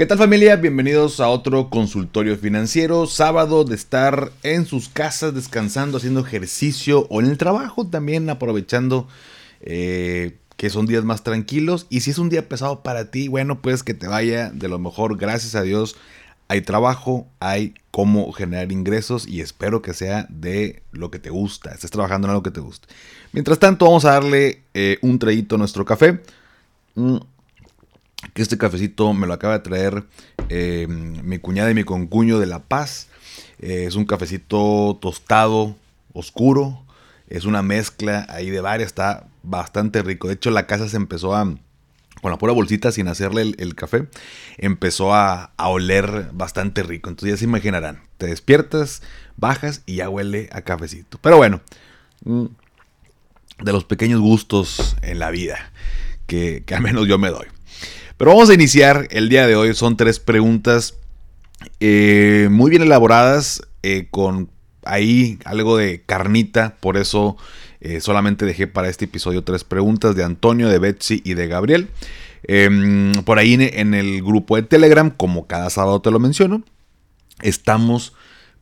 ¿Qué tal familia? Bienvenidos a otro consultorio financiero, sábado de estar en sus casas descansando, haciendo ejercicio o en el trabajo también aprovechando eh, que son días más tranquilos. Y si es un día pesado para ti, bueno, pues que te vaya de lo mejor, gracias a Dios. Hay trabajo, hay cómo generar ingresos y espero que sea de lo que te gusta, estés trabajando en algo que te guste. Mientras tanto, vamos a darle eh, un traguito a nuestro café. Mm, que este cafecito me lo acaba de traer eh, mi cuñada y mi concuño de La Paz. Eh, es un cafecito tostado, oscuro. Es una mezcla ahí de varias, está bastante rico. De hecho, la casa se empezó a, con la pura bolsita sin hacerle el, café, empezó a, a, oler bastante rico. Entonces ya se imaginarán, te despiertas, bajas y ya huele a cafecito. Pero bueno, mm, de los pequeños gustos en la vida que, que al menos yo me doy. Pero vamos a iniciar el día de hoy. Son tres preguntas eh, muy bien elaboradas, eh, con ahí algo de carnita. Por eso eh, solamente dejé para este episodio tres preguntas de Antonio, de Betsy y de Gabriel. Em, por ahí en el grupo de Telegram, como cada sábado te lo menciono, estamos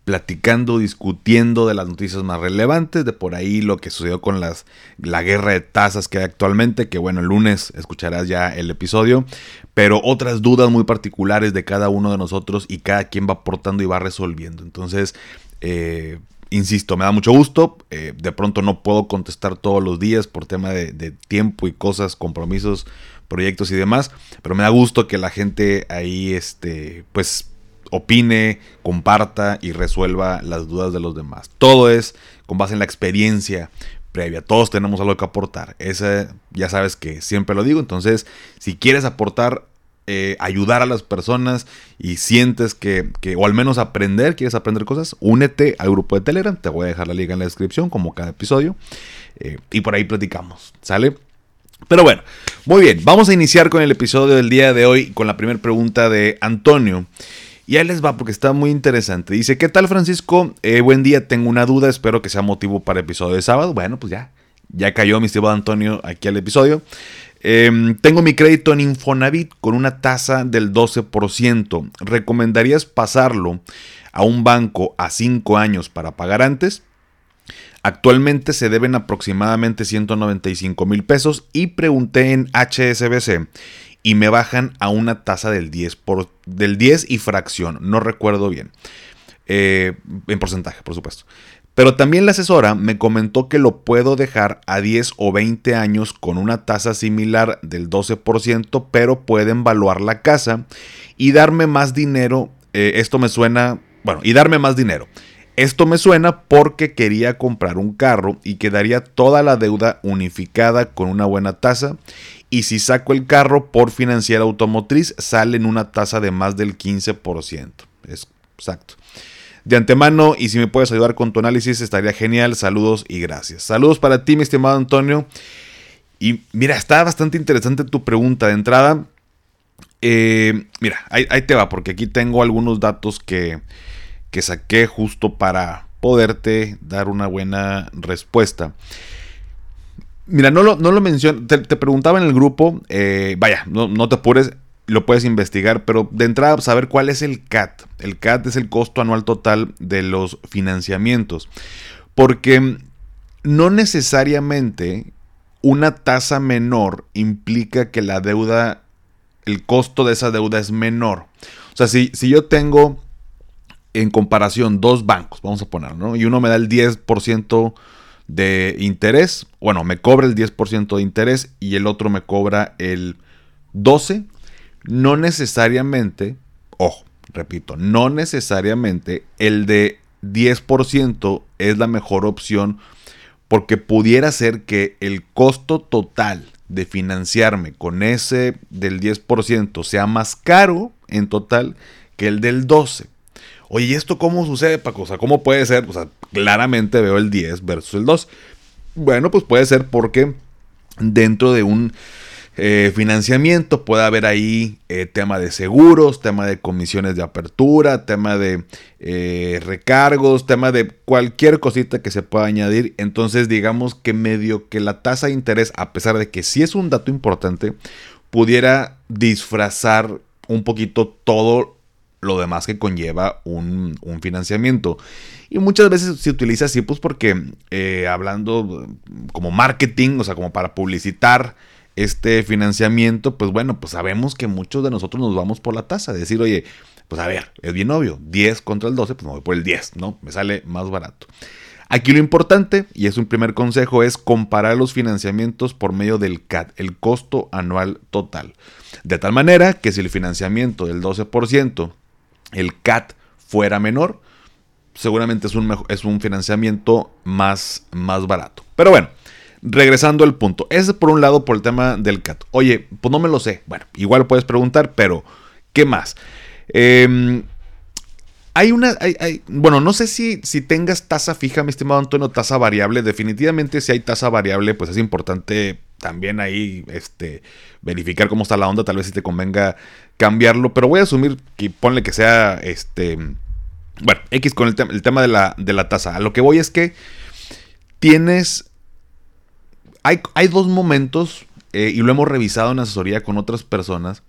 platicando, discutiendo de las noticias más relevantes, de por ahí lo que sucedió con las, la guerra de tasas que hay actualmente, que bueno, el lunes escucharás ya el episodio, pero otras dudas muy particulares de cada uno de nosotros y cada quien va aportando y va resolviendo. Entonces, eh, insisto, me da mucho gusto, eh, de pronto no puedo contestar todos los días por tema de, de tiempo y cosas, compromisos, proyectos y demás, pero me da gusto que la gente ahí, este, pues opine, comparta y resuelva las dudas de los demás. Todo es con base en la experiencia previa. Todos tenemos algo que aportar. Ese ya sabes que siempre lo digo. Entonces, si quieres aportar, eh, ayudar a las personas y sientes que, o al menos aprender, quieres aprender cosas, únete al grupo de Telegram. Te voy a dejar la liga en la descripción, como cada episodio. Eh, y por ahí platicamos. ¿Sale? Pero bueno, muy bien. Vamos a iniciar con el episodio del día de hoy con la primera pregunta de Antonio. Y ahí les va porque está muy interesante. Dice, ¿qué tal Francisco? Eh, buen día, tengo una duda, espero que sea motivo para episodio de sábado. Bueno, pues ya, ya cayó mi estimado Antonio aquí al episodio. Em, tengo mi crédito en Infonavit con una tasa del 12%. ¿Recomendarías pasarlo a un banco a 5 años para pagar antes? Actualmente se deben aproximadamente 195 mil pesos y pregunté en HSBC y me bajan a una tasa del 10, por, del 10 y fracción, no recuerdo bien, eh, en porcentaje, por supuesto. Pero también la asesora me comentó que lo puedo dejar a 10 o 20 años con una tasa similar del 12%, pero pueden evaluar la casa y darme más dinero. Eh, esto me suena, bueno, y darme más dinero. Esto me suena porque quería comprar un carro y quedaría toda la deuda unificada con una buena tasa y si saco el carro por financiera automotriz sale en una tasa de más del 15%. Es exacto. De antemano, y si me puedes ayudar con tu análisis, estaría genial. Saludos y gracias. Saludos para ti, mi estimado Antonio. Y mira, está bastante interesante tu pregunta de entrada. Eh, mira, ahí, te va, porque aquí tengo algunos datos que, que saqué justo para poderte dar una buena respuesta. Mira, no lo, no lo menciono. Te, preguntaba en el grupo. Eh, vaya, no, te apures. Lo puedes investigar. Pero de entrada, saber cuál es el CAT. El CAT es el costo anual total de los financiamientos. Porque no necesariamente una tasa menor implica que la deuda. El costo de esa deuda es menor. O sea, si, si yo tengo en comparación dos bancos, vamos a poner, ¿no? Y uno me da el 10% de interés, bueno, me cobra el 10% de interés y el otro me cobra el 12%, no necesariamente, ojo, repito, no necesariamente el de 10% es la mejor opción porque pudiera ser que el costo total de financiarme con ese del 10% sea más caro en total que el del 12%. Oye, ¿y esto cómo sucede, Paco? O sea, ¿cómo puede ser? O sea, claramente veo el 10 versus el 2. Bueno, pues puede ser porque dentro de un eh, financiamiento puede haber ahí eh, tema de seguros, tema de comisiones de apertura, tema de eh, recargos, tema de cualquier cosita que se pueda añadir. Entonces digamos que medio que la tasa de interés, a pesar de que sí es un dato importante, pudiera disfrazar un poquito todo lo demás que conlleva un, financiamiento. Y muchas veces se utiliza así, pues porque eh, hablando como marketing, o sea, como para publicitar este financiamiento, pues bueno, pues sabemos que muchos de nosotros nos vamos por la tasa. Decir, oye, pues a ver, es bien obvio, 10 contra el 12, pues me voy por el 10, ¿no? Me sale más barato. Aquí lo importante, y es un primer consejo, es comparar los financiamientos por medio del CAT, el costo anual total. De tal manera que si el financiamiento del 12%, el CAT fuera menor, seguramente es un, es un financiamiento más, más barato. Pero bueno, regresando al punto. Ese por un lado por el tema del CAT. Oye, pues no me lo sé. Bueno, igual puedes preguntar, pero ¿qué más? Eh, hay una, bueno, no sé si, si tengas tasa fija, mi estimado Antonio, tasa variable. Definitivamente si hay tasa variable, pues es importante también ahí este, verificar cómo está la onda. Tal vez si te convenga cambiarlo, pero voy a asumir que ponle que sea, este, bueno, X con el, tema de la, de la tasa. A lo que voy es que tienes, hay, hay dos momentos, eh, y lo hemos revisado en asesoría con otras personas,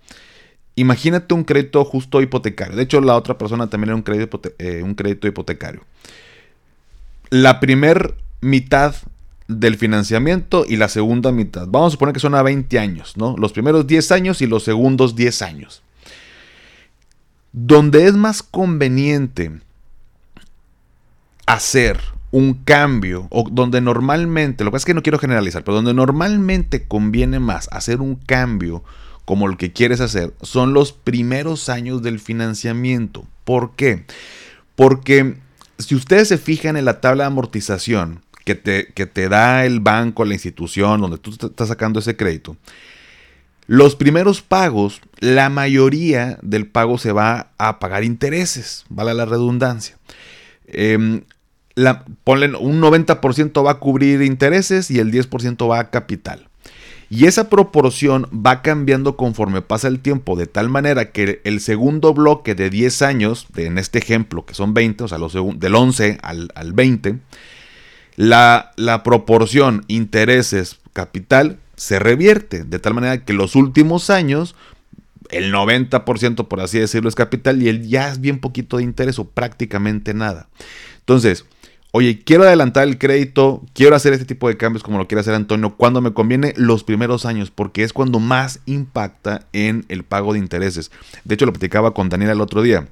Imagínate un crédito justo hipotecario. De hecho, la otra persona también era un crédito, eh, un crédito hipotecario. La primer mitad del financiamiento y la segunda mitad. Vamos a suponer que son a 20 años, ¿no? Los primeros 10 años y los segundos 10 años. Donde es más conveniente hacer un cambio, o donde normalmente, lo que es que no quiero generalizar, pero donde normalmente conviene más hacer un cambio como lo que quieres hacer, son los primeros años del financiamiento. ¿Por qué? Porque si ustedes se fijan en la tabla de amortización que te, da el banco, la institución donde tú estás sacando ese crédito, los primeros pagos, la mayoría del pago se va a pagar intereses, vale la redundancia. Eh, la, un 90% va a cubrir intereses y el 10% va a capital. Y esa proporción va cambiando conforme pasa el tiempo, de tal manera que el segundo bloque de 10 años, en este ejemplo, que son 20, o sea, los del 11 al, 20, la, la proporción intereses-capital se revierte, de tal manera que los últimos años el 90% por así decirlo es capital y el ya es bien poquito de interés o prácticamente nada. Entonces, Oye, quiero adelantar el crédito, quiero hacer este tipo de cambios como lo quiere hacer Antonio, cuando me conviene los primeros años, porque es cuando más impacta en el pago de intereses. De hecho, lo platicaba con Daniela el otro día.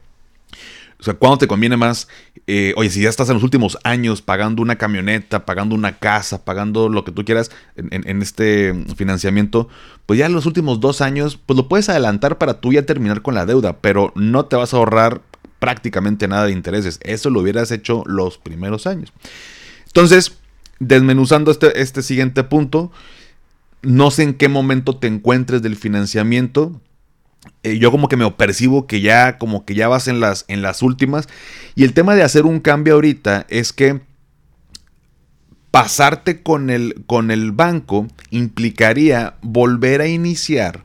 O sea, ¿cuándo te conviene más? Eh, oye, si ya estás en los últimos años pagando una camioneta, pagando una casa, pagando lo que tú quieras en, este financiamiento, pues ya en los últimos dos años, pues lo puedes adelantar para tú ya terminar con la deuda, pero no te vas a ahorrar prácticamente nada de intereses. Eso lo hubieras hecho los primeros años. Entonces, desmenuzando este, este siguiente punto, no sé en qué momento te encuentres del financiamiento. Eh, yo como que me percibo que ya como que ya vas en las, en las últimas. Y el tema de hacer un cambio ahorita es que pasarte con el, con el banco implicaría volver a iniciar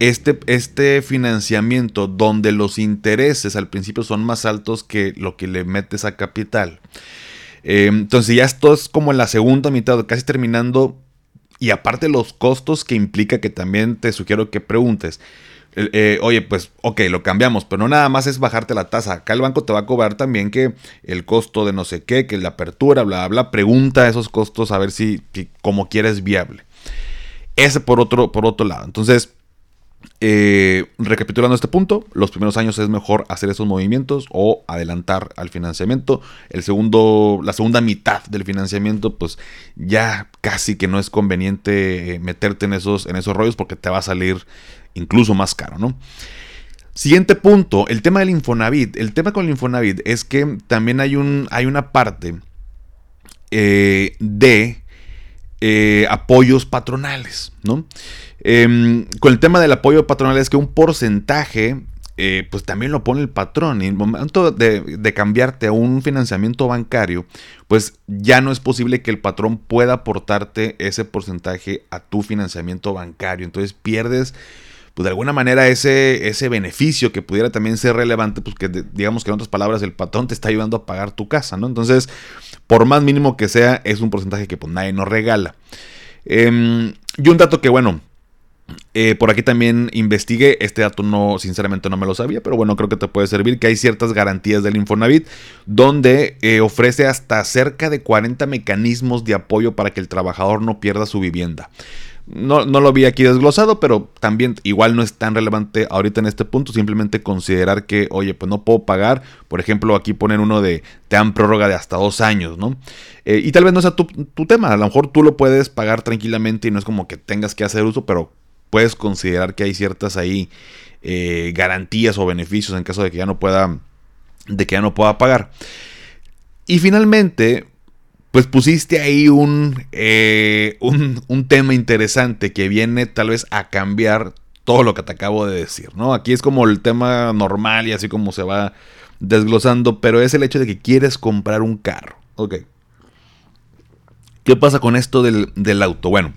este, este financiamiento donde los intereses al principio son más altos que lo que le metes a capital. Eh, entonces ya esto es como en la segunda mitad, casi terminando. Y aparte los costos que implica que también te sugiero que preguntes. Eh, oye, pues, ok, lo cambiamos, pero no nada más es bajarte la tasa. Acá el banco te va a cobrar también que el costo de no sé qué, que la apertura, bla, bla, pregunta esos costos a ver si, si como quieres viable. Ese por otro, por otro lado. Entonces, eh, recapitulando este punto, los primeros años es mejor hacer esos movimientos o adelantar al financiamiento. El segundo, la segunda mitad del financiamiento, pues ya casi que no es conveniente eh, meterte en esos, en esos rollos porque te va a salir incluso más caro, ¿no? Siguiente punto, el tema del Infonavit. El tema con el Infonavit es que también hay, un, hay una parte eh, de apoyos patronales, ¿no? Em, con el tema del apoyo patronal es que un porcentaje, eh, pues también lo pone el patrón. Y en el momento de, cambiarte a un financiamiento bancario, pues ya no es posible que el patrón pueda aportarte ese porcentaje a tu financiamiento bancario. Entonces pierdes pues de alguna manera ese, ese beneficio que pudiera también ser relevante, pues que digamos que en otras palabras el patrón te está ayudando a pagar tu casa, ¿no? Entonces, por más mínimo que sea, es un porcentaje que pues nadie nos regala. Em, y un dato que, bueno, Eh, por aquí también investigué, este dato no, sinceramente no me lo sabía, pero bueno, creo que te puede servir, que hay ciertas garantías del Infonavit, donde eh, ofrece hasta cerca de 40 mecanismos de apoyo para que el trabajador no pierda su vivienda. No, no, lo vi aquí desglosado, pero también igual no es tan relevante ahorita en este punto. Simplemente considerar que, oye, pues no puedo pagar. Por ejemplo, aquí ponen uno de te dan prórroga de hasta dos años, ¿no? Eh, y tal vez no sea tu, tu, tema. A lo mejor tú lo puedes pagar tranquilamente y no es como que tengas que hacer uso, pero puedes considerar que hay ciertas ahí eh, garantías o beneficios en caso de que ya no pueda, de que ya no pueda pagar. Y finalmente, pues pusiste ahí un, eh, un, un, tema interesante que viene tal vez a cambiar todo lo que te acabo de decir, ¿no? Aquí es como el tema normal y así como se va desglosando, pero es el hecho de que quieres comprar un carro. Ok. ¿Qué pasa con esto del, del auto? Bueno,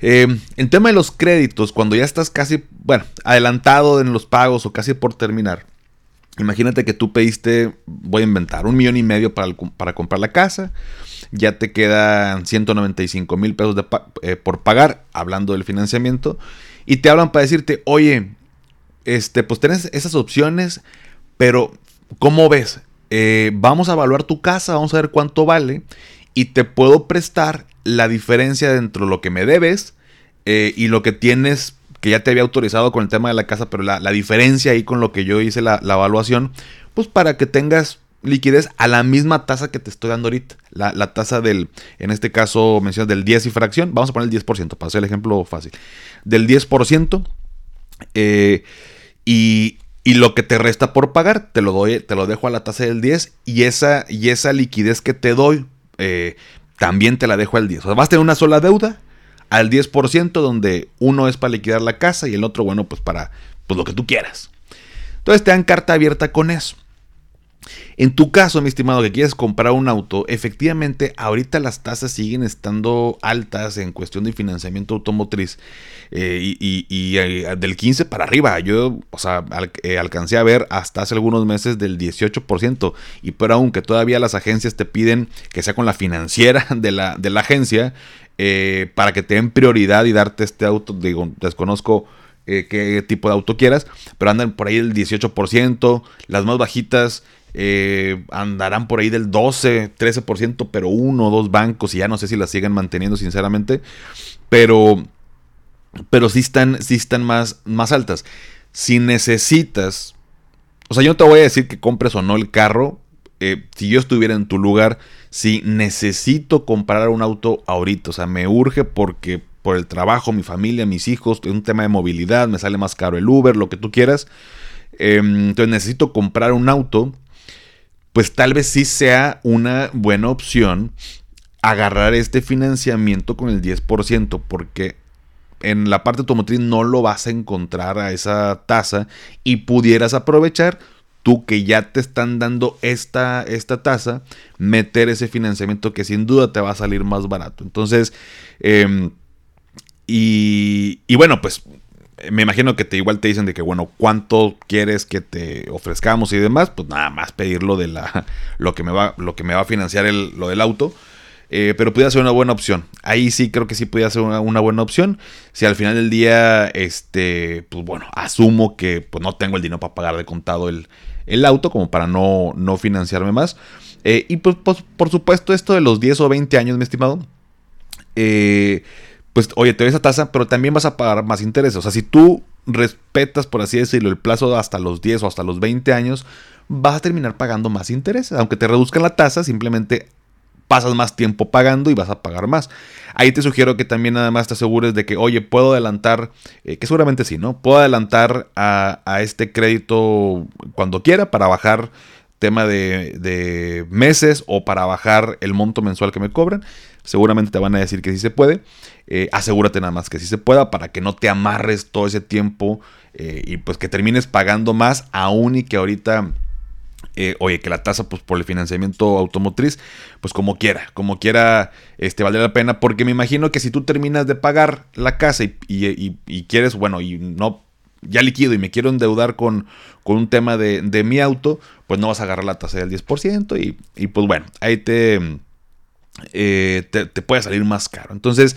eh, en tema de los créditos, cuando ya estás casi, bueno, adelantado en los pagos o casi por terminar, imagínate que tú pediste, voy a inventar, un millón y medio para, comprar la casa, ya te quedan 195 mil pesos eh, por pagar, hablando del financiamiento, y te hablan para decirte, oye, este, pues tienes esas opciones, pero ¿cómo ves? Eh, vamos a evaluar tu casa, vamos a ver cuánto vale, y te puedo prestar la diferencia dentro de lo que me debes eh, y lo que tienes que ya te había autorizado con el tema de la casa, pero la, diferencia ahí con lo que yo hice la, evaluación, pues para que tengas liquidez a la misma tasa que te estoy dando ahorita. La, tasa del, en este caso mencionas del 10 y fracción, vamos a poner el 10%, para hacer el ejemplo fácil. Del 10%, eh, y, y, lo que te resta por pagar, te lo, doy, te lo dejo a la tasa del 10 y esa, y esa liquidez que te doy, eh, también te la dejo al 10. O sea, vas a tener una sola deuda al 10%, donde uno es para liquidar la casa y el otro, bueno, pues para pues lo que tú quieras. Entonces te dan carta abierta con eso. En tu caso, mi estimado, que quieres comprar un auto, efectivamente ahorita las tasas siguen estando altas en cuestión de financiamiento automotriz eh, y, eh, del 15 para arriba. Yo, o sea, eh, alcancé a ver hasta hace algunos meses del 18% y pero aunque todavía las agencias te piden que sea con la financiera de la, de la agencia para que te den prioridad y darte este auto, digo, desconozco qué tipo de auto quieras, pero andan por ahí el 18%, las más bajitas eh, andarán por ahí del 12, 13%, pero uno o dos bancos, y ya no sé si las siguen manteniendo, sinceramente. Pero, pero sí están, están más, más altas. Si necesitas, o sea, yo no te voy a decir que compres o no el carro. Eh, si yo estuviera en tu lugar, si necesito comprar un auto ahorita, o sea, me urge porque por el trabajo, mi familia, mis hijos, un tema de movilidad, me sale más caro el Uber, lo que tú quieras. Em, entonces necesito comprar un auto pues tal vez sí sea una buena opción agarrar este financiamiento con el 10%, porque en la parte automotriz no lo vas a encontrar a esa tasa y pudieras aprovechar tú que ya te están dando esta, esta tasa, meter ese financiamiento que sin duda te va a salir más barato. Entonces, em, y, y bueno, pues me imagino que te igual te dicen de que, bueno, ¿cuánto quieres que te ofrezcamos y demás? Pues nada más pedirlo de la, lo que me va, lo que me va a financiar el, lo del auto. Eh, pero pudiera ser una buena opción. Ahí sí creo que sí pudiera ser una, buena opción. Si al final del día, este, pues bueno, asumo que pues no tengo el dinero para pagar de contado el, el auto, como para no, no financiarme más. Eh, y pues, pues, por supuesto, esto de los 10 o 20 años, mi estimado. Eh, pues oye, te doy esa tasa, pero también vas a pagar más intereses. O sea, si tú respetas, por así decirlo, el plazo hasta los 10 o hasta los 20 años, vas a terminar pagando más intereses. Aunque te reduzcan la tasa, simplemente pasas más tiempo pagando y vas a pagar más. Ahí te sugiero que también nada más te asegures de que, oye, puedo adelantar, eh, que seguramente sí, ¿no? Puedo adelantar a, este crédito cuando quiera para bajar tema de, meses o para bajar el monto mensual que me cobran. Seguramente te van a decir que sí se puede. Eh, asegúrate nada más que sí se pueda para que no te amarres todo ese tiempo eh, y pues que termines pagando más aún y que ahorita... Eh, oye, que la tasa pues, por el financiamiento automotriz, pues como quiera, como quiera, este, vale la pena, porque me imagino que si tú terminas de pagar la casa y, quieres, bueno, y no ya liquido y me quiero endeudar con, con un tema de, mi auto, pues no vas a agarrar la tasa del 10% y, y pues bueno, ahí te, eh, te, puede salir más caro. Entonces,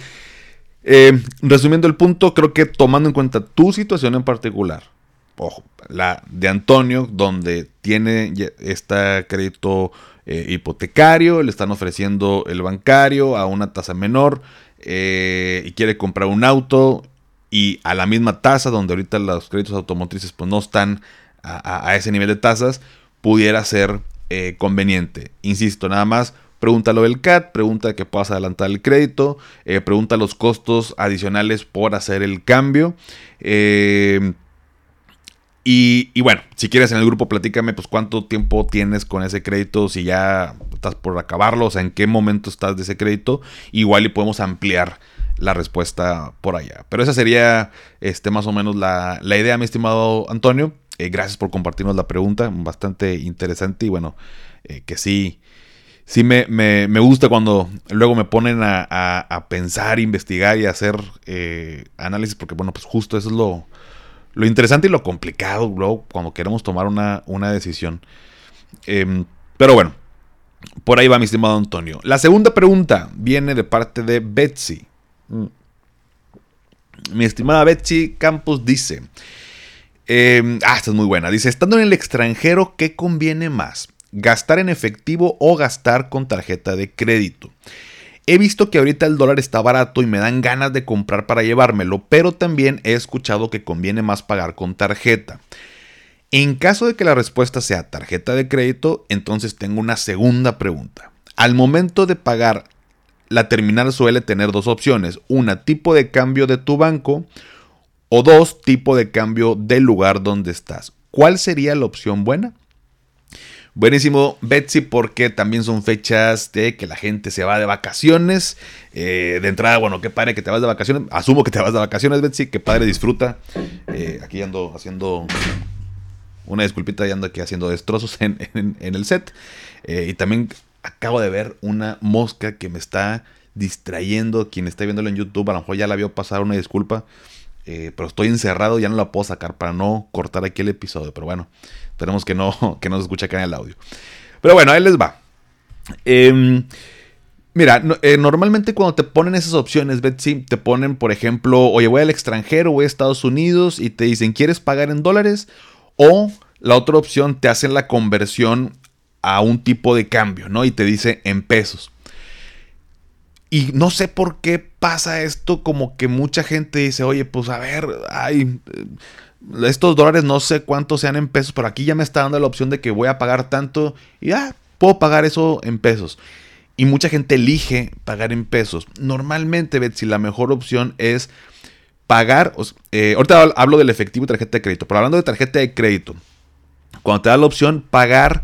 Eh, resumiendo el punto, creo que tomando en cuenta tu situación en particular, ojo, la de Antonio, donde tiene este crédito eh, hipotecario, le están ofreciendo el bancario a una tasa menor eh, y quiere comprar un auto y a la misma tasa, donde ahorita los créditos automotrices pues no están a, ese nivel de tasas, pudiera ser conveniente. Insisto, nada más Pregúntalo del CAT, pregunta que puedas adelantar el crédito, eh, pregunta los costos adicionales por hacer el cambio. Eh, y, bueno, si quieres en el grupo, platícame pues cuánto tiempo tienes con ese crédito, si ya estás por acabarlo, o sea, en qué momento estás de ese crédito. Igual y podemos ampliar la respuesta por allá. Pero esa sería este, más o menos la, idea, mi estimado Antonio. Eh, gracias por compartirnos la pregunta, bastante interesante y bueno, que sí sí me, gusta cuando luego me ponen a, pensar, investigar y hacer eh, análisis, porque bueno, pues justo eso es lo, lo interesante y lo complicado luego cuando queremos tomar una, decisión. Em, pero bueno, por ahí va mi estimado Antonio. La segunda pregunta viene de parte de Betsy. Mm. Mi estimada Betsy Campos dice, em, ah, esta es muy buena, dice, estando en el extranjero, ¿qué conviene más? gastar en efectivo o gastar con tarjeta de crédito. He visto que ahorita el dólar está barato y me dan ganas de comprar para llevármelo, pero también he escuchado que conviene más pagar con tarjeta. En caso de que la respuesta sea tarjeta de crédito, entonces tengo una segunda pregunta. Al momento de pagar, la terminal suele tener dos opciones. Una, tipo de cambio de tu banco o dos, tipo de cambio del lugar donde estás. ¿Cuál sería la opción buena? Buenísimo, Betsy, porque también son fechas de que la gente se va de vacaciones. Eh, de entrada, bueno, qué padre que te vas de vacaciones. Asumo que te vas de vacaciones, Betsy. Qué padre, disfruta. Eh, aquí ando haciendo una disculpita, ya ando aquí haciendo destrozos en, el set. Eh, y también acabo de ver una mosca que me está distrayendo. Quien está viéndolo en YouTube, a lo mejor ya la vio pasar una disculpa. Pero estoy encerrado, ya no la puedo sacar para no cortar aquí el episodio. Pero bueno, Esperemos que no, que no se escuche acá en el audio. Pero bueno, ahí les va. Em, mira, eh, normalmente cuando te ponen esas opciones, Betsy, te ponen, por ejemplo, oye, voy al extranjero, voy a Estados Unidos y te dicen, ¿quieres pagar en dólares? O la otra opción, te hacen la conversión a un tipo de cambio, ¿no? Y te dice en pesos. Y no sé por qué pasa esto, como que mucha gente dice, oye, pues a ver, ay, estos dólares no sé cuántos sean en pesos, pero aquí ya me está dando la opción de que voy a pagar tanto y ya puedo pagar eso en pesos. Y mucha gente elige pagar en pesos. Normalmente, Betsy, la mejor opción es pagar. Eh, ahorita hablo del efectivo y tarjeta de crédito, pero hablando de tarjeta de crédito, cuando te da la opción pagar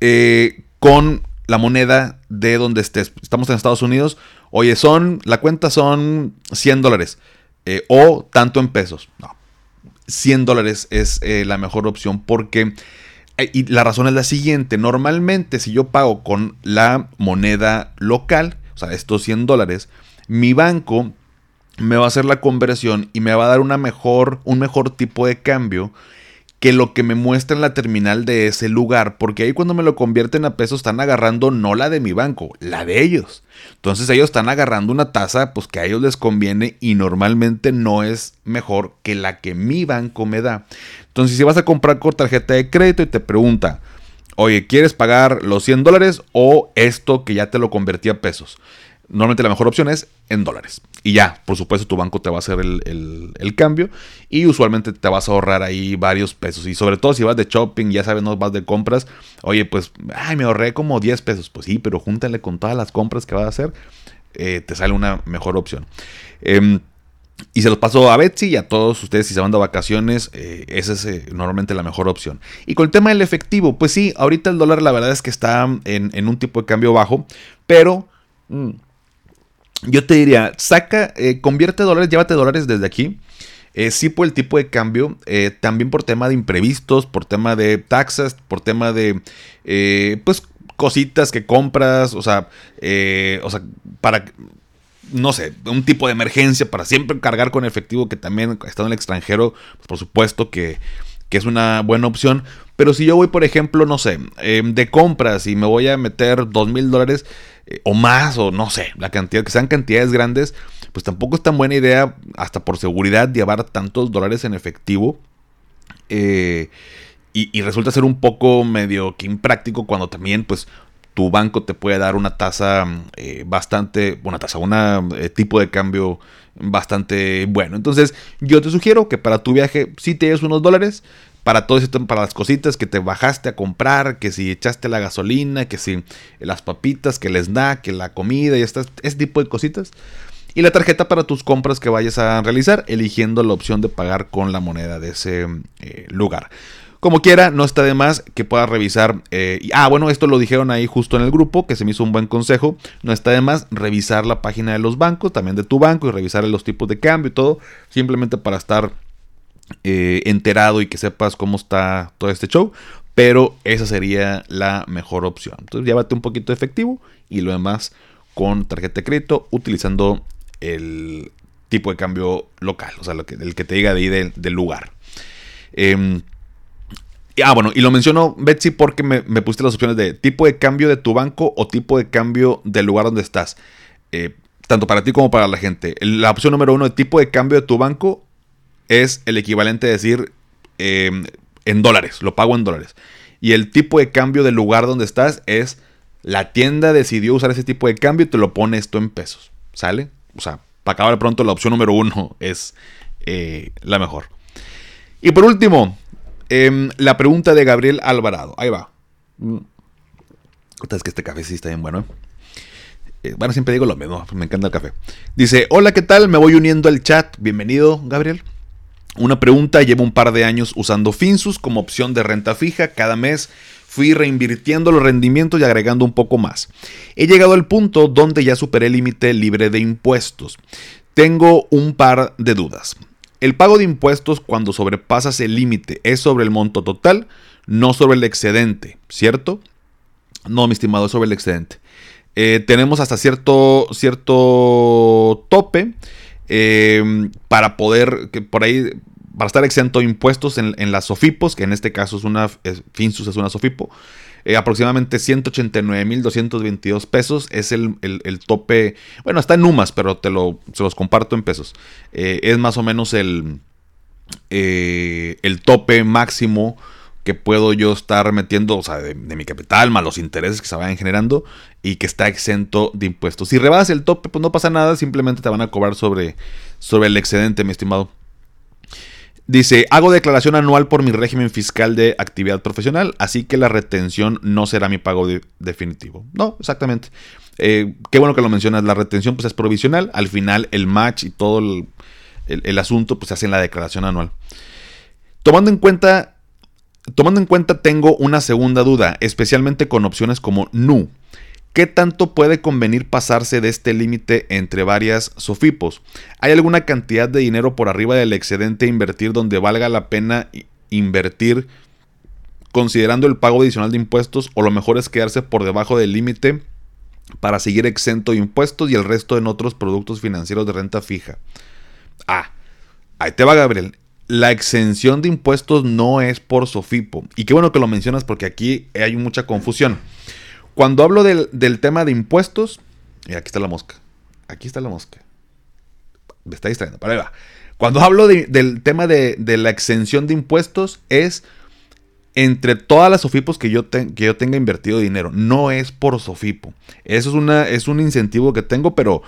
eh, con la moneda de donde estés. Estamos en Estados Unidos. Oye, son, la cuenta son 100 dólares. Eh, o tanto en pesos. No, 100 dólares es eh, la mejor opción porque... Eh, y la razón es la siguiente, normalmente si yo pago con la moneda local, o sea, estos 100 dólares, mi banco me va a hacer la conversión y me va a dar una mejor, un mejor tipo de cambio que lo que me muestra en la terminal de ese lugar, porque ahí cuando me lo convierten a pesos están agarrando no la de mi banco, la de ellos. Entonces ellos están agarrando una tasa pues que a ellos les conviene y normalmente no es mejor que la que mi banco me da. Entonces si vas a comprar con tarjeta de crédito y te pregunta, oye, ¿quieres pagar los 100 dólares o esto que ya te lo convertí a pesos? Normalmente la mejor opción es en dólares. Y ya, por supuesto, tu banco te va a hacer el, cambio. Y usualmente te vas a ahorrar ahí varios pesos. Y sobre todo si vas de shopping, ya sabes, no vas de compras. Oye, pues, ay, me ahorré como 10 pesos. Pues sí, pero júntale con todas las compras que vas a hacer. Eh, te sale una mejor opción. Em, y se los paso a Betsy y a todos ustedes si se van de vacaciones, eh, esa es eh, normalmente la mejor opción. Y con el tema del efectivo, pues sí, ahorita el dólar la verdad es que está en, un tipo de cambio bajo, pero... Mm, yo te diría, saca, eh, convierte dólares, llévate dólares desde aquí. Eh, sí por el tipo de cambio, eh, también por tema de imprevistos, por tema de taxas, por tema de, pues, cositas que compras, o sea, o sea, para, no sé, un tipo de emergencia, para siempre cargar con efectivo, que también estando en el extranjero, pues, por supuesto que, que, es una buena opción. Pero si yo voy, por ejemplo, no sé, de compras y me voy a meter dos mil dólares, eh, o más, o no sé, la cantidad, que sean cantidades grandes, pues tampoco es tan buena idea, hasta por seguridad, llevar tantos dólares en efectivo. Eh, y, resulta ser un poco medio que impráctico cuando también, pues, tu banco te puede dar una tasa eh, bastante, una tasa, un eh, tipo de cambio bastante bueno. Entonces, yo te sugiero que para tu viaje si te lleves unos dólares, para todo esto, para las cositas que te bajaste a comprar, que si echaste la gasolina, que si las papitas, que les da, que la comida y estas, ese tipo de cositas. Y la tarjeta para tus compras que vayas a realizar, eligiendo la opción de pagar con la moneda de ese eh, lugar. Como quiera, no está de más que puedas revisar. Eh, ah, bueno, esto lo dijeron ahí justo en el grupo, que se me hizo un buen consejo. No está de más revisar la página de los bancos, también de tu banco, y revisar los tipos de cambio y todo, simplemente para estar eh, enterado y que sepas cómo está todo este show. Pero esa sería la mejor opción. Entonces llévate un poquito de efectivo y lo demás con tarjeta de crédito utilizando el tipo de cambio local, o sea, el que te diga de ahí del, lugar. Em, ah, bueno, y lo menciono, Betsy, porque me, me, pusiste las opciones de tipo de cambio de tu banco o tipo de cambio del lugar donde estás. Eh, tanto para ti como para la gente. La opción número uno de tipo de cambio de tu banco es el equivalente a decir em, en dólares, lo pago en dólares. Y el tipo de cambio del lugar donde estás es la tienda decidió usar ese tipo de cambio y te lo pone esto en pesos. ¿Sale? O sea, para acabar pronto, la opción número uno es eh, la mejor. Y por último, em, la pregunta de Gabriel Alvarado. Ahí va. Mm. Es que este café sí está bien bueno. ¿eh? bueno, siempre digo lo mismo, me encanta el café. Dice, hola, ¿qué tal? Me voy uniendo al chat. Bienvenido, Gabriel. Una pregunta, llevo un par de años usando Finsus como opción de renta fija. Cada mes fui reinvirtiendo los rendimientos y agregando un poco más. He llegado al punto donde ya superé el límite libre de impuestos. Tengo un par de dudas. El pago de impuestos cuando sobrepasas el límite es sobre el monto total, no sobre el excedente, ¿cierto? No, mi estimado, es sobre el excedente. Eh, tenemos hasta cierto, cierto tope Em, para poder, que por ahí, para estar exento de impuestos en, las SOFIPOS, que en este caso es una, Finsus es una SOFIPO, eh, aproximadamente 189.222 pesos es el, tope, bueno, está en UMAS, pero te lo, se los comparto en pesos. Eh, es más o menos el, eh, el tope máximo que puedo yo estar metiendo, o sea, de, mi capital, más los intereses que se vayan generando y que está exento de impuestos. Si rebasas el tope, pues no pasa nada, simplemente te van a cobrar sobre, sobre el excedente, mi estimado. Dice, hago declaración anual por mi régimen fiscal de actividad profesional, así que la retención no será mi pago definitivo. No, exactamente. Eh, qué bueno que lo mencionas, la retención pues es provisional, al final el match y todo el, el asunto pues se hace en la declaración anual. Tomando en cuenta Tomando en cuenta tengo una segunda duda, especialmente con opciones como NU. ¿Qué tanto puede convenir pasarse de este límite entre varias SOFIPOS? ¿Hay alguna cantidad de dinero por arriba del excedente a invertir donde valga la pena invertir considerando el pago adicional de impuestos o lo mejor es quedarse por debajo del límite para seguir exento de impuestos y el resto en otros productos financieros de renta fija? Ah, ahí te va Gabriel la exención de impuestos no es por Sofipo. Y qué bueno que lo mencionas porque aquí hay mucha confusión. Cuando hablo del, tema de impuestos, y aquí está la mosca. Aquí está la mosca. Me está distrayendo, pero ahí va. Cuando hablo del tema de, la exención de impuestos es entre todas las Sofipos que yo, que yo tenga invertido dinero. No es por Sofipo. Eso es, una, es un incentivo que tengo, pero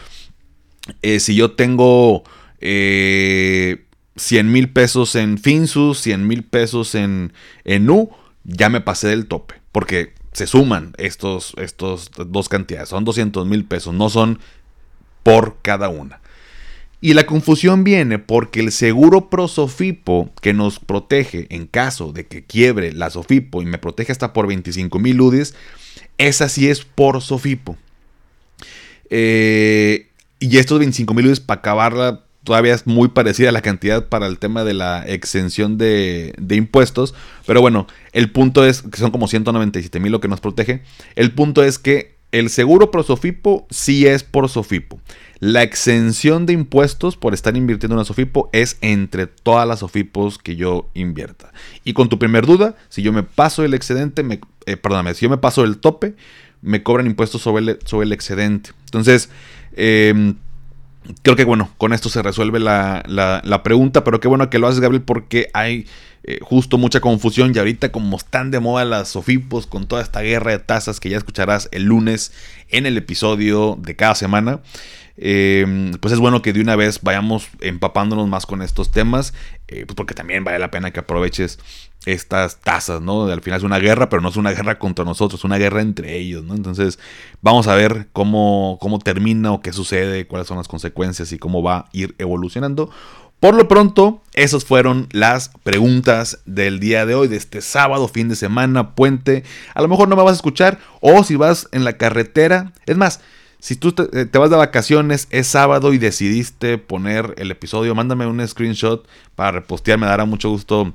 eh, si yo tengo... Eh, 100 mil pesos en Finsus, 100 mil pesos en, en U, ya me pasé del tope. Porque se suman estos, estos dos cantidades. Son 200 mil pesos, no son por cada una. Y la confusión viene porque el seguro Prosofipo que nos protege en caso de que quiebre la Sofipo y me protege hasta por 25 mil UDIs, esa sí es por Sofipo. Eh, y estos 25 mil UDIs para acabarla todavía es muy parecida la cantidad para el tema de la exención de, impuestos. Pero bueno, el punto es que son como 197 mil lo que nos protege. El punto es que el seguro pro Sofipo sí es por Sofipo. La exención de impuestos por estar invirtiendo en una Sofipo es entre todas las Sofipos que yo invierta. Y con tu primer duda, si yo me paso el excedente, me, eh, perdóname, si yo me paso el tope, me cobran impuestos sobre el, sobre el excedente. Entonces, eh, creo que bueno, con esto se resuelve la, la, pregunta, pero qué bueno que lo haces, Gabriel, porque hay eh, justo mucha confusión y ahorita como están de moda las Sofipos con toda esta guerra de tasas que ya escucharás el lunes en el episodio de cada semana. Em, pues es bueno que de una vez vayamos empapándonos más con estos temas, eh, pues porque también vale la pena que aproveches estas tasas, ¿no? Al final es una guerra, pero no es una guerra contra nosotros, es una guerra entre ellos, ¿no? Entonces vamos a ver cómo, cómo termina o qué sucede, cuáles son las consecuencias y cómo va a ir evolucionando. Por lo pronto, esas fueron las preguntas del día de hoy, de este sábado, fin de semana, puente. A lo mejor no me vas a escuchar, o si vas en la carretera, es más, si tú eh, te, vas de vacaciones, es sábado y decidiste poner el episodio, mándame un screenshot para repostear, me dará mucho gusto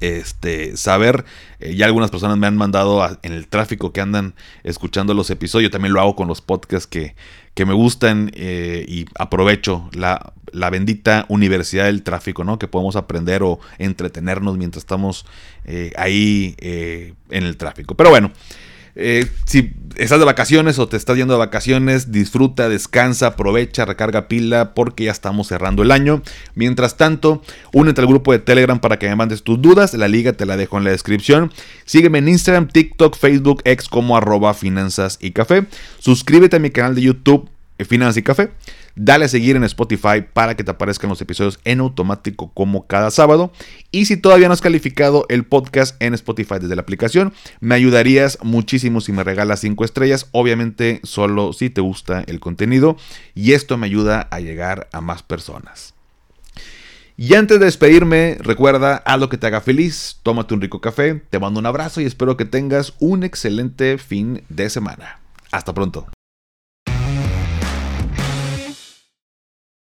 este, saber. Eh, ya algunas personas me han mandado en el tráfico que andan escuchando los episodios. También lo hago con los podcasts que, que me gustan eh, y aprovecho la, la, bendita universidad del tráfico, ¿no? Que podemos aprender o entretenernos mientras estamos ahí en el tráfico. Pero bueno. Eh, si estás de vacaciones o te estás yendo de vacaciones, disfruta, descansa, aprovecha, recarga pila porque ya estamos cerrando el año. Mientras tanto, únete al grupo de Telegram para que me mandes tus dudas. La liga te la dejo en la descripción. Sígueme en Instagram, TikTok, Facebook, ex como arroba finanzas y café. Suscríbete a mi canal de YouTube, Finanzas y Café. Dale a seguir en Spotify para que te aparezcan los episodios en automático como cada sábado. Y si todavía no has calificado el podcast en Spotify desde la aplicación, me ayudarías muchísimo si me regalas 5 estrellas. Obviamente solo si te gusta el contenido. Y esto me ayuda a llegar a más personas. Y antes de despedirme, recuerda, haz lo que te haga feliz, tómate un rico café, te mando un abrazo y espero que tengas un excelente fin de semana. Hasta pronto.